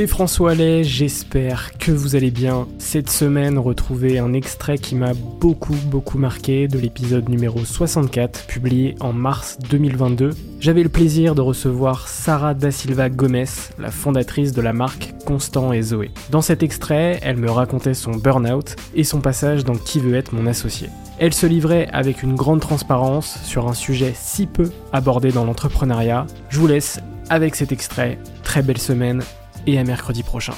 C'est François Allais, j'espère que vous allez bien. Cette semaine, retrouvez un extrait qui m'a beaucoup beaucoup marqué de l'épisode numéro 64, publié en mars 2022. J'avais le plaisir de recevoir Sarah Da Silva Gomez, la fondatrice de la marque Constant et Zoé. Dans cet extrait, elle me racontait son burn-out et son passage dans Qui veut être mon associé. Elle se livrait avec une grande transparence sur un sujet si peu abordé dans l'entrepreneuriat. Je vous laisse avec cet extrait. Très belle semaine et à mercredi prochain.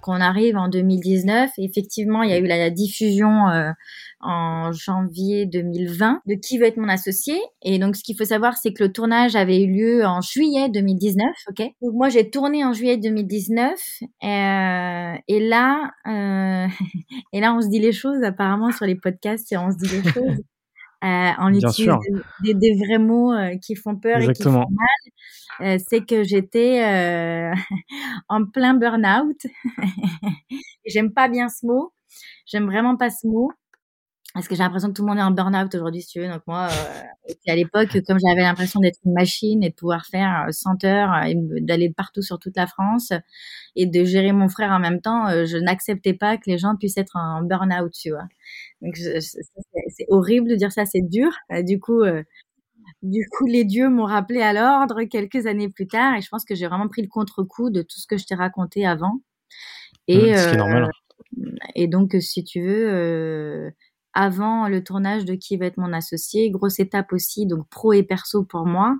Quand on arrive en 2019, effectivement, il y a eu la diffusion euh, en janvier 2020 de Qui veut être mon associé? Et donc, ce qu'il faut savoir, c'est que le tournage avait eu lieu en juillet 2019. Ok? Donc moi, j'ai tourné en juillet 2019. Euh, et là, euh, et là, on se dit les choses. Apparemment, sur les podcasts, on se dit les choses. Euh, on utilise des, des, vrais mots euh, qui font peur et qui font mal. Euh, c'est que j'étais euh, en plein burn-out. J'aime pas bien ce mot. J'aime vraiment pas ce mot. Parce que j'ai l'impression que tout le monde est en burn-out aujourd'hui, si tu veux. Donc moi, euh, à l'époque, comme j'avais l'impression d'être une machine et de pouvoir faire 100 heures, et d'aller partout sur toute la France et de gérer mon frère en même temps, je n'acceptais pas que les gens puissent être en burn-out, tu vois. Donc c'est horrible de dire ça, c'est dur. Euh, du coup, euh, du coup, les dieux m'ont rappelé à l'ordre quelques années plus tard, et je pense que j'ai vraiment pris le contre-coup de tout ce que je t'ai raconté avant. Et, mmh, ce normal. Euh, et donc, si tu veux, avant le tournage de Qui va être mon associé, grosse étape aussi, donc pro et perso pour moi.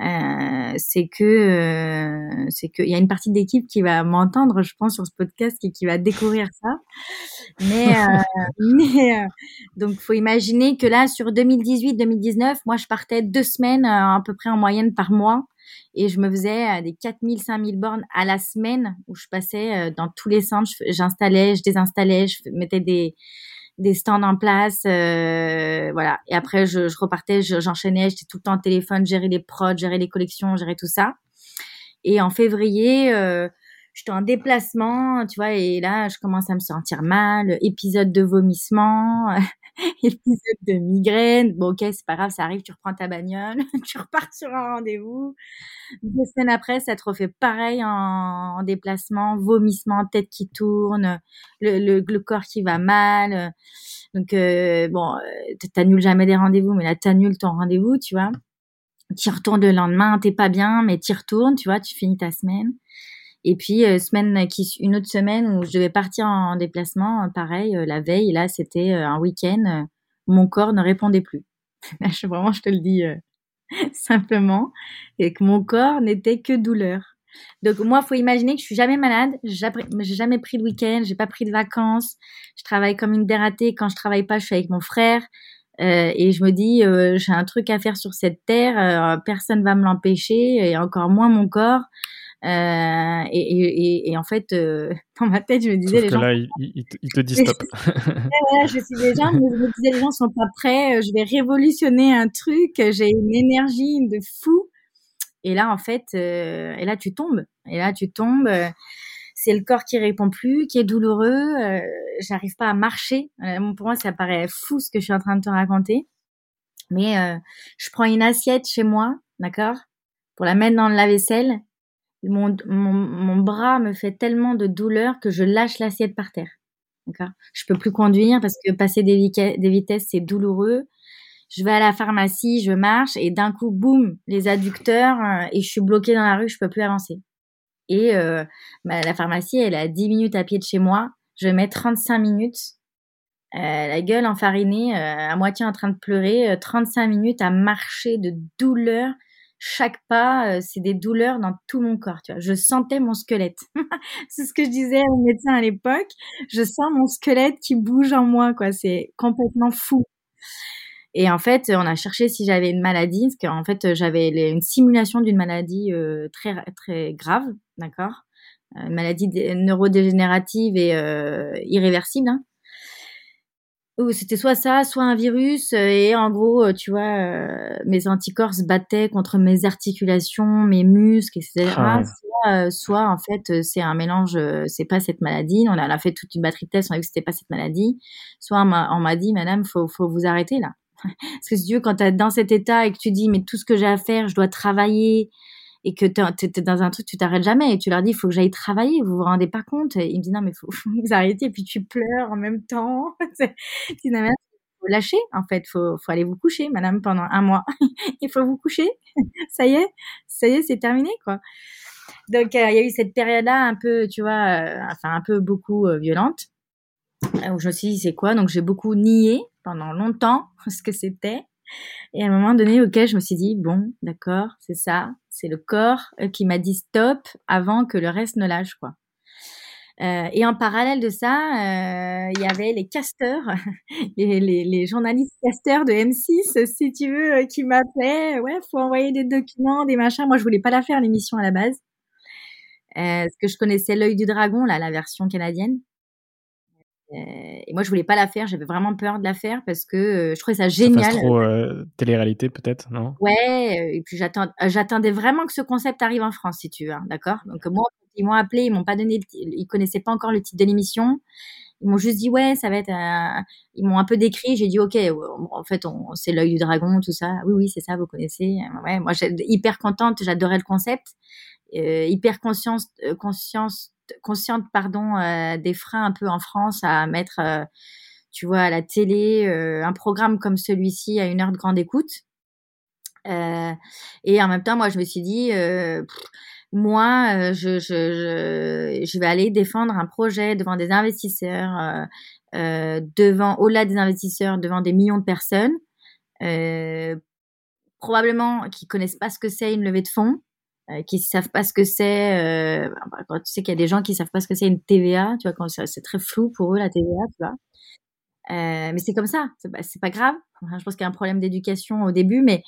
Euh, c'est que euh, c'est qu'il y a une partie d'équipe qui va m'entendre, je pense, sur ce podcast et qui va découvrir ça. Mais, euh, mais donc faut imaginer que là, sur 2018-2019, moi, je partais deux semaines à peu près en moyenne par mois et je me faisais des 4000, 5000 bornes à la semaine où je passais dans tous les centres, j'installais, je désinstallais, je mettais des des stands en place, euh, voilà. Et après, je, je repartais, j'enchaînais, j'étais tout le temps au téléphone, gérer les prods, gérer les collections, gérer tout ça. Et en février, euh, j'étais en déplacement, tu vois, et là, je commence à me sentir mal, épisode de vomissement, épisode de migraine. Bon, ok, c'est pas grave, ça arrive, tu reprends ta bagnole, tu repars sur un rendez-vous. Deux semaines après, ça te refait pareil en, déplacement, vomissement, tête qui tourne, le, corps qui va mal. Donc, euh, bon, euh, t'annules jamais des rendez-vous, mais là, t'annules ton rendez-vous, tu vois. Tu retournes le lendemain, t'es pas bien, mais tu retournes, tu vois, tu finis ta semaine. Et puis euh, semaine qui une autre semaine où je devais partir en, déplacement, pareil, la veille, là c'était un week-end, mon corps ne répondait plus. je, vraiment, je te le dis simplement, et que mon corps n'était que douleur. Donc moi, faut imaginer que je suis jamais malade, j'ai jamais pris de week-end, j'ai pas pris de vacances, je travaille comme une dératée. Quand je travaille pas, je suis avec mon frère. Euh, et je me dis, euh, j'ai un truc à faire sur cette terre, euh, personne va me l'empêcher, et encore moins mon corps. Euh, et, et, et, en fait, euh, dans ma tête, je me disais, Sauf les que gens. là, il, il, il te dit stop. voilà, je suis gens, mais je me disais, les gens sont pas prêts, je vais révolutionner un truc, j'ai une énergie de fou. Et là, en fait, euh, et là, tu tombes. Et là, tu tombes. euh, c'est le corps qui répond plus, qui est douloureux. Euh, J'arrive pas à marcher. Euh, pour moi, ça paraît fou ce que je suis en train de te raconter. Mais euh, je prends une assiette chez moi, d'accord, pour la mettre dans le lave-vaisselle. Mon, bras me fait tellement de douleur que je lâche l'assiette par terre. D'accord? Je peux plus conduire parce que passer des, vitesses, c'est douloureux. Je vais à la pharmacie, je marche et d'un coup, boum, les adducteurs euh, et je suis bloquée dans la rue, je peux plus avancer. Et euh, bah, la pharmacie, elle à 10 minutes à pied de chez moi. Je mets 35 minutes, euh, la gueule enfarinée, à moitié en train de pleurer, euh, 35 minutes à marcher de douleur. Chaque pas, euh, c'est des douleurs dans tout mon corps. Tu vois, je sentais mon squelette. c'est ce que je disais au médecin à l'époque. Je sens mon squelette qui bouge en moi, quoi. C'est complètement fou. Et en fait, on a cherché si j'avais une maladie, parce qu'en fait, j'avais une simulation d'une maladie euh, très très grave, d'accord, Euh, une maladie dé- neurodégénérative et euh, irréversible. Hein. C'était soit ça, soit un virus, euh, et en gros, euh, tu vois, euh, mes anticorps se battaient contre mes articulations, mes muscles, etc. Ah. Soit, euh, soit en fait, c'est un mélange, c'est pas cette maladie. On a, on a fait toute une batterie de tests, on a vu que c'était pas cette maladie. Soit on m'a on m'a dit, madame, faut, faut vous arrêter là. Parce que si tu veux, quand tu es dans cet état et que tu dis, mais tout ce que j'ai à faire, je dois travailler, et que tu es, dans un truc, tu t'arrêtes jamais, et tu leur dis, il faut que j'aille travailler, vous vous rendez pas compte Et ils me disent, non, mais faut, faut vous arrêter, et puis tu pleures en même temps. Là, faut lâcher, en fait, faut, faut aller vous coucher, madame, pendant un mois. il faut vous coucher. ça y est, ça y est, c'est terminé, quoi. Donc, euh, il y a eu cette période-là un peu, tu vois, euh, enfin, un peu beaucoup euh, violente où je me suis dit c'est quoi? Donc j'ai beaucoup nié pendant longtemps ce que c'était et à un moment donné ok je me suis dit bon d'accord c'est ça c'est le corps euh, qui m'a dit stop avant que le reste ne lâche quoi. Euh, et en parallèle de ça euh, il y avait les casteurs les, journalistes casteurs de M6 si tu veux qui m'appelaient. Ouais faut envoyer des documents des machins. Moi je voulais pas la faire l'émission à la base. Parce que je connaissais l'œil du dragon là la version canadienne et moi, je voulais pas la faire. J'avais vraiment peur de la faire parce que euh, je trouvais ça Ça génial. fasse trop euh, télé-réalité, peut-être, non? Ouais, euh, et puis euh, j'attendais vraiment que ce concept arrive en France, si tu veux, hein, d'accord? Donc euh, moi, ils m'ont appelé, ils m'ont pas donné, ils connaissaient pas encore le titre de l'émission. Ils m'ont juste dit ouais, ça va être. euh, Ils m'ont un peu décrit. J'ai dit ok, ouais, en fait, on, c'est l'œil du dragon, tout ça. Oui, oui, c'est ça, vous connaissez. Ouais, moi, j'étais hyper contente. J'adorais le concept. Euh, hyper conscience, euh, conscience, consciente, pardon, euh, des freins un peu en France à mettre, euh, tu vois, à la télé, euh, un programme comme celui-ci à une heure de grande écoute. Et en même temps, moi, je me suis dit, moi, je, vais aller défendre un projet devant des investisseurs, devant, au-delà des investisseurs, devant des millions de personnes, probablement qui connaissent pas ce que c'est une levée de fonds, euh, qui savent pas ce que c'est. Euh, tu sais qu'il y a des gens qui savent pas ce que c'est une TVA, tu vois, quand c'est très flou pour eux la TVA, tu vois. Euh, mais c'est comme ça, c'est pas, pas grave. Enfin, je pense qu'il y a un problème d'éducation au début, mais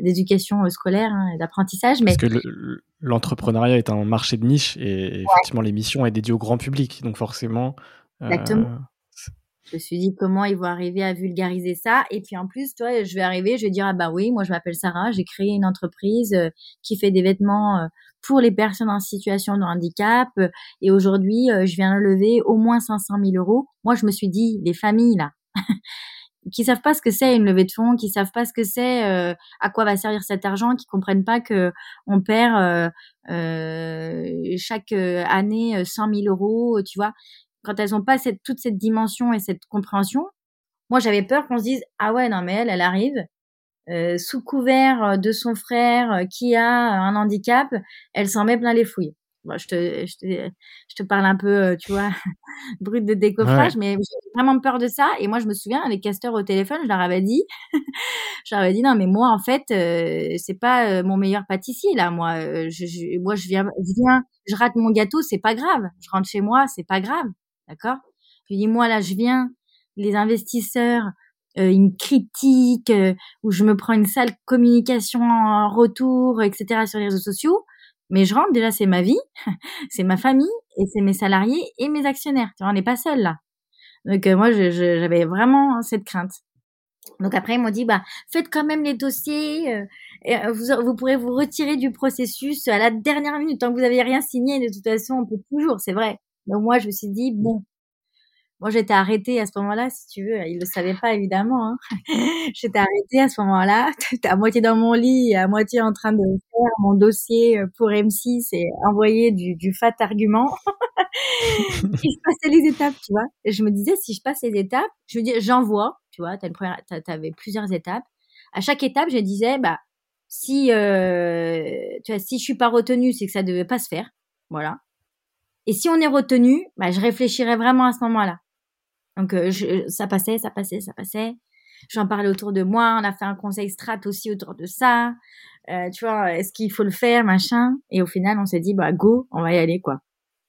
d'éducation scolaire, hein, d'apprentissage. Mais Parce que le- l'entrepreneuriat est un marché de niche et effectivement, l'émission est dédiée au grand public. Donc, forcément. Exactement. Je me suis dit comment ils vont arriver à vulgariser ça? Et puis en plus, toi, je vais arriver, je vais dire ah bah oui, moi je m'appelle Sarah, j'ai créé une entreprise euh, qui fait des vêtements euh, pour les personnes en situation de handicap. euh, et aujourd'hui, je viens lever au moins 500 000 euros. Moi, je me suis dit les familles là. qui savent pas ce que c'est une levée de fonds, qui savent pas ce que c'est, à quoi va servir cet argent, qui comprennent pas que on perd chaque année euh, 100 000 euros, tu vois. Quand elles ont pas cette, toute cette dimension et cette compréhension, moi j'avais peur qu'on se dise ah ouais non mais elle elle arrive euh, sous couvert de son frère euh, qui a un handicap, elle s'en met plein les fouilles. Bon, je te, je te, je te parle un peu, euh, tu vois, brut de décoffrage, mais j'ai vraiment peur de ça. Et moi, je me souviens, les casteurs au téléphone, je leur avais dit, je leur avais dit, non, mais moi, en fait, euh, c'est pas euh, mon meilleur pâtissier, là. Moi, euh, je, je, moi, je viens, je viens, je rate mon gâteau, c'est pas grave. Je rentre chez moi, c'est pas grave. D'accord? Je dis, moi, là, je viens, les investisseurs, euh, une critique, euh, où je me prends une sale communication en retour, etc. sur les réseaux sociaux. Mais je rentre, déjà, c'est ma vie, c'est ma famille, et c'est mes salariés et mes actionnaires. Tu vois, on n'est pas seul là. Donc euh, moi, j'avais vraiment cette crainte. Donc après, ils m'ont dit, bah, faites quand même les dossiers, et vous, vous pourrez vous retirer du processus à la dernière minute. Tant que vous n'avez rien signé, de toute façon, on peut toujours, c'est vrai. Donc moi, je me suis dit, bon, moi, j'étais arrêtée à ce moment-là, si tu veux. Il le savait pas, évidemment. Hein. j'étais arrêtée à ce moment-là, à moitié dans mon lit, à moitié en train de faire mon dossier pour M6 et envoyer du, fat argument. et je passais les étapes, tu vois. Et je me disais, si je passe les étapes, je me dis, j'envoie, tu vois, tu avais plusieurs étapes. À chaque étape, je disais, bah, si, euh, tu vois, si je suis pas retenue, c'est que ça devait pas se faire. Voilà. Et si on est retenu, bah, je réfléchirais vraiment à ce moment-là. Donc euh, ça passait, ça passait, ça passait. J'en parlais autour de moi. On a fait un conseil strat aussi autour de ça. Euh, tu vois, est-ce qu'il faut le faire, machin? Et au final, on s'est dit, bah go, on va y aller, quoi.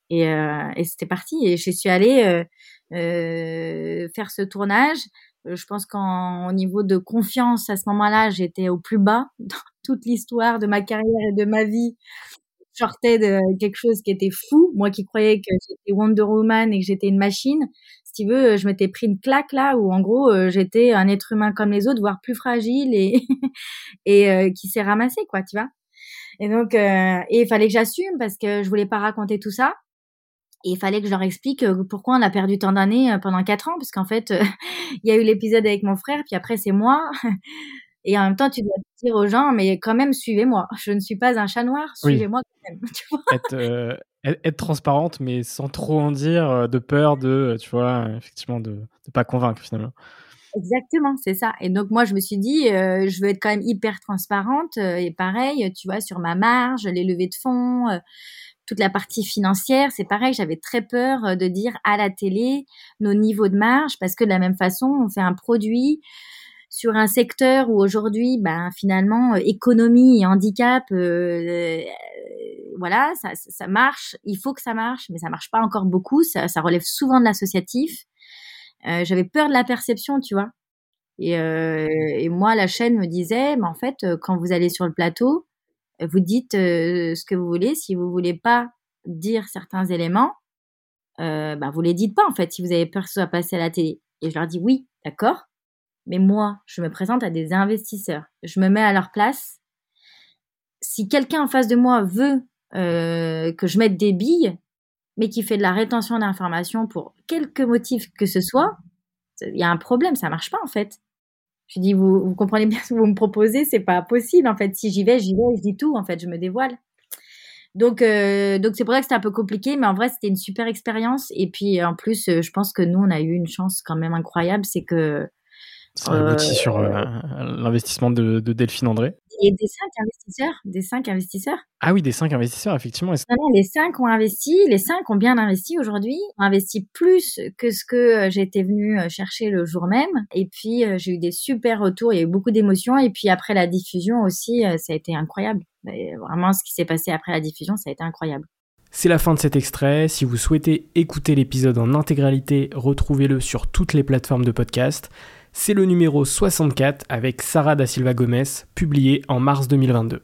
Et, euh, et c'était parti. Et je suis allée euh, euh faire ce tournage. Je pense qu'au niveau de confiance, à ce moment-là, j'étais au plus bas dans toute l'histoire de ma carrière et de ma vie sortais de quelque chose qui était fou. Moi qui croyais que j'étais Wonder Woman et que j'étais une machine, si tu veux, je m'étais pris une claque là où en gros euh, j'étais un être humain comme les autres, voire plus fragile et et euh, qui s'est ramassé quoi, tu vois. Et donc euh, et il fallait que j'assume parce que je voulais pas raconter tout ça. Et il fallait que je leur explique pourquoi on a perdu tant d'années pendant quatre ans, parce qu'en fait, il y a eu l'épisode avec mon frère, puis après c'est moi. Et en même temps, tu dois dire aux gens, mais quand même, suivez-moi. Je ne suis pas un chat noir, suivez-moi quand même. Tu vois être, être, transparente, mais sans trop en dire, euh, de peur de, tu vois, effectivement, de ne pas convaincre finalement. Exactement, c'est ça. Et donc moi, je me suis dit, euh, je veux être quand même hyper transparente. Euh, et pareil, tu vois, sur ma marge, les levées de fonds, toute la partie financière, c'est pareil. J'avais très peur de dire à la télé nos niveaux de marge, parce que de la même façon, on fait un produit sur un secteur où aujourd'hui, ben finalement, économie et handicap voilà, ça, ça, marche, il faut que ça marche, mais ça marche pas encore beaucoup, ça, ça relève souvent de l'associatif. Euh, J'avais peur de la perception, tu vois. Et, euh, et, moi, la chaîne me disait, mais en fait, euh, quand vous allez sur le plateau, vous dites euh, ce que vous voulez. Si vous voulez pas dire certains éléments, euh, ben vous les dites pas en fait. Si vous avez peur que ce soit passé à la télé. Et je leur dis oui, d'accord. Mais moi, je me présente à des investisseurs. Je me mets à leur place. Si quelqu'un en face de moi veut euh, que je mette des billes, mais qui fait de la rétention d'informations pour quelque motif que ce soit, il y a un problème, ça marche pas en fait. Je dis, vous, vous comprenez bien ce que vous me proposez, c'est pas possible en fait. Si j'y vais, j'y vais, je dis tout en fait, je me dévoile. Donc, euh, donc c'est pour ça que c'était un peu compliqué, mais en vrai, c'était une super expérience. Et puis, en plus, euh, je pense que nous, on a eu une chance quand même incroyable, c'est que ça aboutit sur euh, l'investissement de, de, Delphine André. Et des cinq investisseurs, des cinq investisseurs. Ah oui, des cinq investisseurs, effectivement. Non, les cinq ont investi, les cinq ont bien investi aujourd'hui, ont investi plus que ce que euh, j'étais venue euh, chercher le jour même. Et puis j'ai eu des super retours, il y a eu beaucoup d'émotions. Et puis après la diffusion aussi, ça a été incroyable. vraiment, ce qui s'est passé après la diffusion, ça a été incroyable. C'est la fin de cet extrait. Si vous souhaitez écouter l'épisode en intégralité, retrouvez-le sur toutes les plateformes de podcast. C'est le numéro 64 avec Sarah da Silva Gomez, publié en mars 2022.